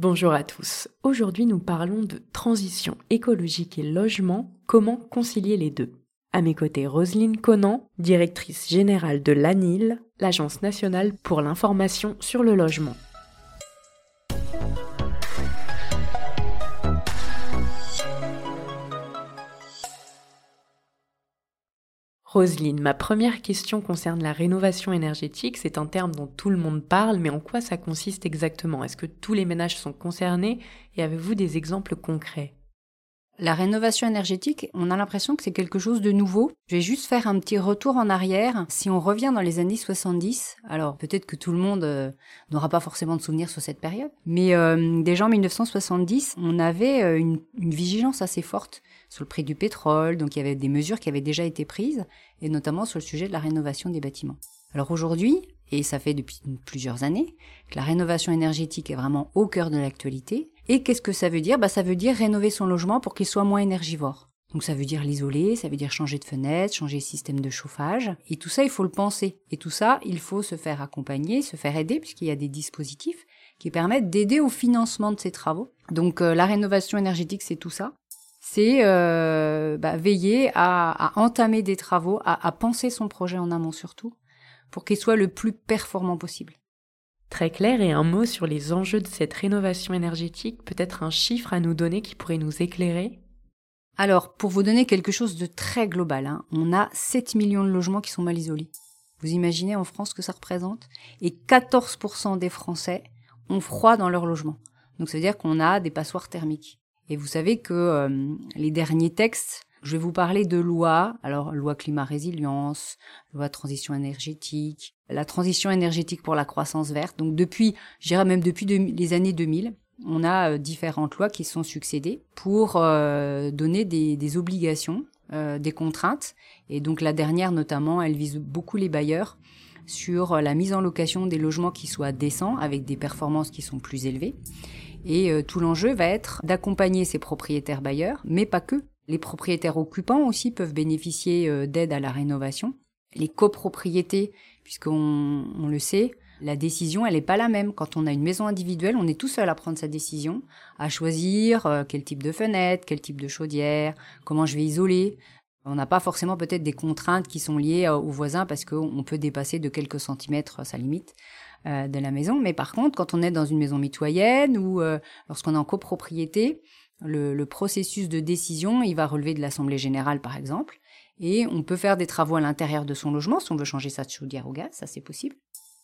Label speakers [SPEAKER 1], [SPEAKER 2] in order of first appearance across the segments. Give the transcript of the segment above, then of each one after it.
[SPEAKER 1] Bonjour à tous. Aujourd'hui, nous parlons de transition écologique et logement, comment concilier les deux. À mes côtés, Roselyne Conan, directrice générale de l'ANIL, l'Agence nationale pour l'information sur le logement. Roselyne, ma première question concerne la rénovation énergétique. C'est un terme dont tout le monde parle, mais en quoi ça consiste exactement? Est-ce que tous les ménages sont concernés? Et avez-vous des exemples concrets?
[SPEAKER 2] La rénovation énergétique, on a l'impression que c'est quelque chose de nouveau. Je vais juste faire un petit retour en arrière. Si on revient dans les années 70, alors peut-être que tout le monde euh, n'aura pas forcément de souvenirs sur cette période, mais euh, déjà en 1970, on avait euh, une, une, vigilance assez forte sur le prix du pétrole, donc il y avait des mesures qui avaient déjà été prises, et notamment sur le sujet de la rénovation des bâtiments. Alors aujourd'hui, et ça fait depuis plusieurs années, que la rénovation énergétique est vraiment au cœur de l'actualité, et qu'est-ce que ça veut dire? Bah, Ça veut dire rénover son logement pour qu'il soit moins énergivore. Donc ça veut dire l'isoler, ça veut dire changer de fenêtre, changer le système de chauffage. Et tout ça, il faut le penser. Et tout ça, il faut se faire accompagner, se faire aider, puisqu'il y a des dispositifs qui permettent d'aider au financement de ces travaux. Donc euh, la rénovation énergétique, c'est tout ça. C'est euh, bah, veiller à, entamer des travaux, à, à penser son projet en amont surtout, pour qu'il soit le plus performant possible.
[SPEAKER 1] Très clair et un mot sur les enjeux de cette rénovation énergétique, peut-être un chiffre à nous donner qui pourrait nous éclairer?
[SPEAKER 2] Alors, pour vous donner quelque chose de très global, hein, on a 7 millions de logements qui sont mal isolés. Vous imaginez en France ce que ça représente? Et 14% des Français ont froid dans leur logement. Donc ça veut dire qu'on a des passoires thermiques. Et vous savez que euh, les derniers textes je vais vous parler de lois, alors loi climat résilience, loi transition énergétique, la transition énergétique pour la croissance verte. Donc depuis, je dirais même depuis les années 2000, on a euh, différentes lois qui sont succédées pour euh, donner des, obligations, euh, des contraintes. Et donc la dernière notamment, elle vise beaucoup les bailleurs sur la mise en location des logements qui soient décents avec des performances qui sont plus élevées. Et tout l'enjeu va être d'accompagner ces propriétaires bailleurs, mais pas que, les propriétaires occupants aussi peuvent bénéficier euh, d'aide à la rénovation. Les copropriétés, puisqu'on on le sait, la décision, elle n'est pas la même. Quand on a une maison individuelle, on est tout seul à prendre sa décision, à choisir euh, quel type de fenêtre, quel type de chaudière, comment je vais isoler. On n'a pas forcément peut-être des contraintes qui sont liées euh, aux voisins parce qu'on peut dépasser de quelques centimètres sa limite de la maison. Mais par contre, quand on est dans une maison mitoyenne ou lorsqu'on est en copropriété, le, processus de décision, il va relever de l'Assemblée générale, par exemple, et on peut faire des travaux à l'intérieur de son logement si on veut changer sa chaudière au gaz, ça c'est possible.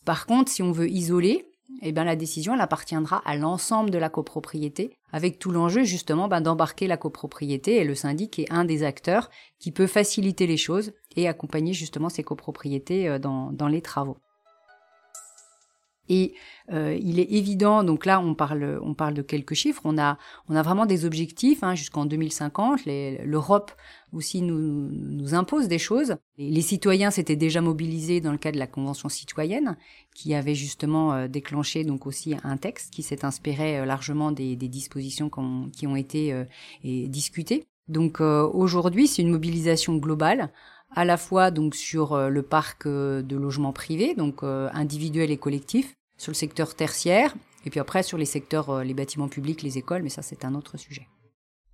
[SPEAKER 2] Par contre, si on veut isoler, eh ben, la décision elle appartiendra à l'ensemble de la copropriété, avec tout l'enjeu justement ben, d'embarquer la copropriété et le syndic est un des acteurs qui peut faciliter les choses et accompagner justement ces copropriétés euh, dans les travaux. Et euh, il est évident, donc là on parle, on parle de quelques chiffres, on a, on a vraiment des objectifs hein, jusqu'en 2050. L'Europe aussi nous, nous impose des choses. Les, citoyens s'étaient déjà mobilisés dans le cadre de la Convention citoyenne, qui avait justement euh, déclenché donc aussi un texte qui s'est inspiré euh, largement des, des dispositions qui ont été euh, discutées. Donc aujourd'hui c'est une mobilisation globale à la fois donc sur euh, le parc euh, de logements privés, donc euh, individuels et collectifs, sur le secteur tertiaire, et puis après sur les secteurs, les bâtiments publics, les écoles, mais ça c'est un autre sujet.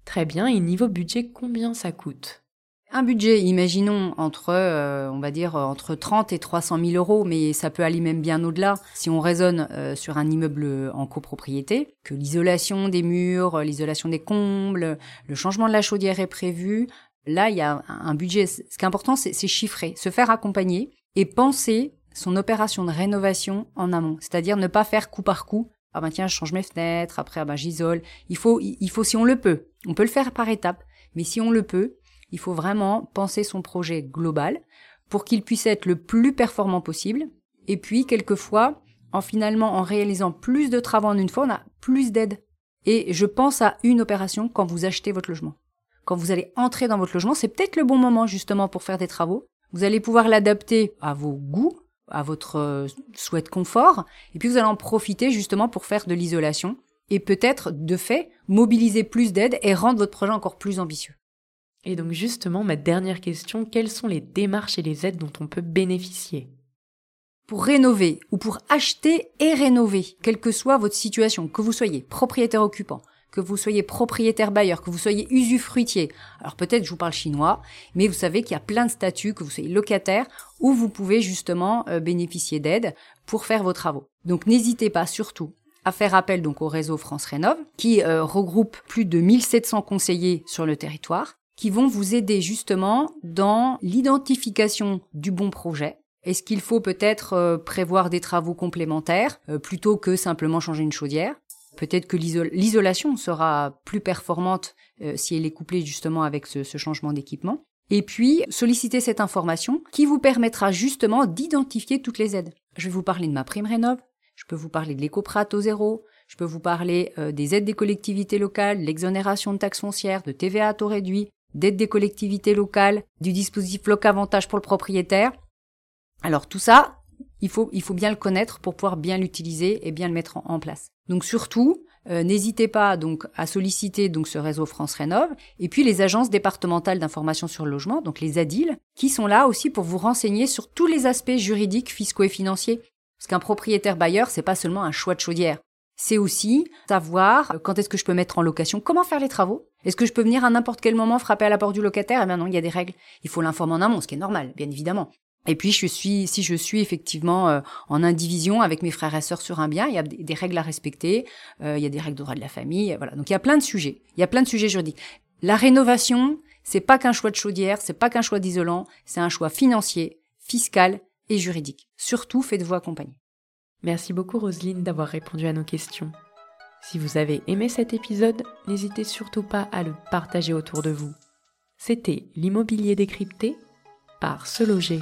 [SPEAKER 1] Très bien, et niveau budget, combien ça coûte?
[SPEAKER 2] Un budget, imaginons, entre, on va dire, entre 30 et 300 000 euros, mais ça peut aller même bien au-delà. Si on raisonne sur un immeuble en copropriété, que l'isolation des murs, l'isolation des combles, le changement de la chaudière est prévu, Là, il y a un budget. Ce qui est important, c'est chiffrer, se faire accompagner et penser son opération de rénovation en amont. C'est-à-dire ne pas faire coup par coup. Ah ben tiens, je change mes fenêtres, après ah ben j'isole. Il faut, il faut si on le peut. On peut le faire par étapes, mais si on le peut, il faut vraiment penser son projet global pour qu'il puisse être le plus performant possible. Et puis, quelquefois, en finalement, en réalisant plus de travaux en une fois, on a plus d'aide. Et je pense à une opération quand vous achetez votre logement quand vous allez entrer dans votre logement, c'est peut-être le bon moment justement pour faire des travaux. Vous allez pouvoir l'adapter à vos goûts, à votre euh, souhait de confort, et puis vous allez en profiter justement pour faire de l'isolation et peut-être de fait mobiliser plus d'aide et rendre votre projet encore plus ambitieux.
[SPEAKER 1] Et donc justement, ma dernière question, quelles sont les démarches et les aides dont on peut bénéficier?
[SPEAKER 2] Pour rénover ou pour acheter et rénover, quelle que soit votre situation, que vous soyez propriétaire occupant, que vous soyez propriétaire bailleur, que vous soyez usufruitier. Alors peut-être je vous parle chinois, mais vous savez qu'il y a plein de statuts, que vous soyez locataire, où vous pouvez justement euh, bénéficier d'aide pour faire vos travaux. Donc n'hésitez pas surtout à faire appel donc au réseau France Rénov, qui euh, regroupe plus de 1700 conseillers sur le territoire, qui vont vous aider justement dans l'identification du bon projet. Est-ce qu'il faut peut-être euh, prévoir des travaux complémentaires plutôt que simplement changer une chaudière? Peut-être que l'isolation sera plus performante euh, si elle est couplée justement avec ce, changement d'équipement. Et puis, solliciter cette information qui vous permettra justement d'identifier toutes les aides. Je vais vous parler de ma prime rénov, je peux vous parler de l'éco-prat au zéro, je peux vous parler euh, des aides des collectivités locales, l'exonération de taxes foncières, de TVA à taux réduit, d'aide des collectivités locales, du dispositif Loc-Avantage pour le propriétaire. Alors tout ça, il faut, il faut bien le connaître pour pouvoir bien l'utiliser et bien le mettre en, place. Donc surtout, euh, n'hésitez pas donc à solliciter donc ce réseau France Rénov et puis les agences départementales d'information sur le logement, donc les ADIL, qui sont là aussi pour vous renseigner sur tous les aspects juridiques, fiscaux et financiers. Parce qu'un propriétaire bailleur, c'est pas seulement un choix de chaudière. C'est aussi savoir quand est-ce que je peux mettre en location, comment faire les travaux. Est-ce que je peux venir à n'importe quel moment frapper à la porte du locataire? Eh bien non, il y a des règles. Il faut l'informer en amont, ce qui est normal, bien évidemment. Et puis, si je suis effectivement euh, en indivision avec mes frères et sœurs sur un bien, il y a des, règles à respecter, euh, il y a des règles de droit de la famille, voilà. Donc, il y a plein de sujets. Il y a plein de sujets juridiques. La rénovation, c'est pas qu'un choix de chaudière, c'est pas qu'un choix d'isolant, c'est un choix financier, fiscal et juridique. Surtout, faites-vous accompagner.
[SPEAKER 1] Merci beaucoup, Roselyne, d'avoir répondu à nos questions. Si vous avez aimé cet épisode, n'hésitez surtout pas à le partager autour de vous. C'était l'immobilier décrypté par Se Loger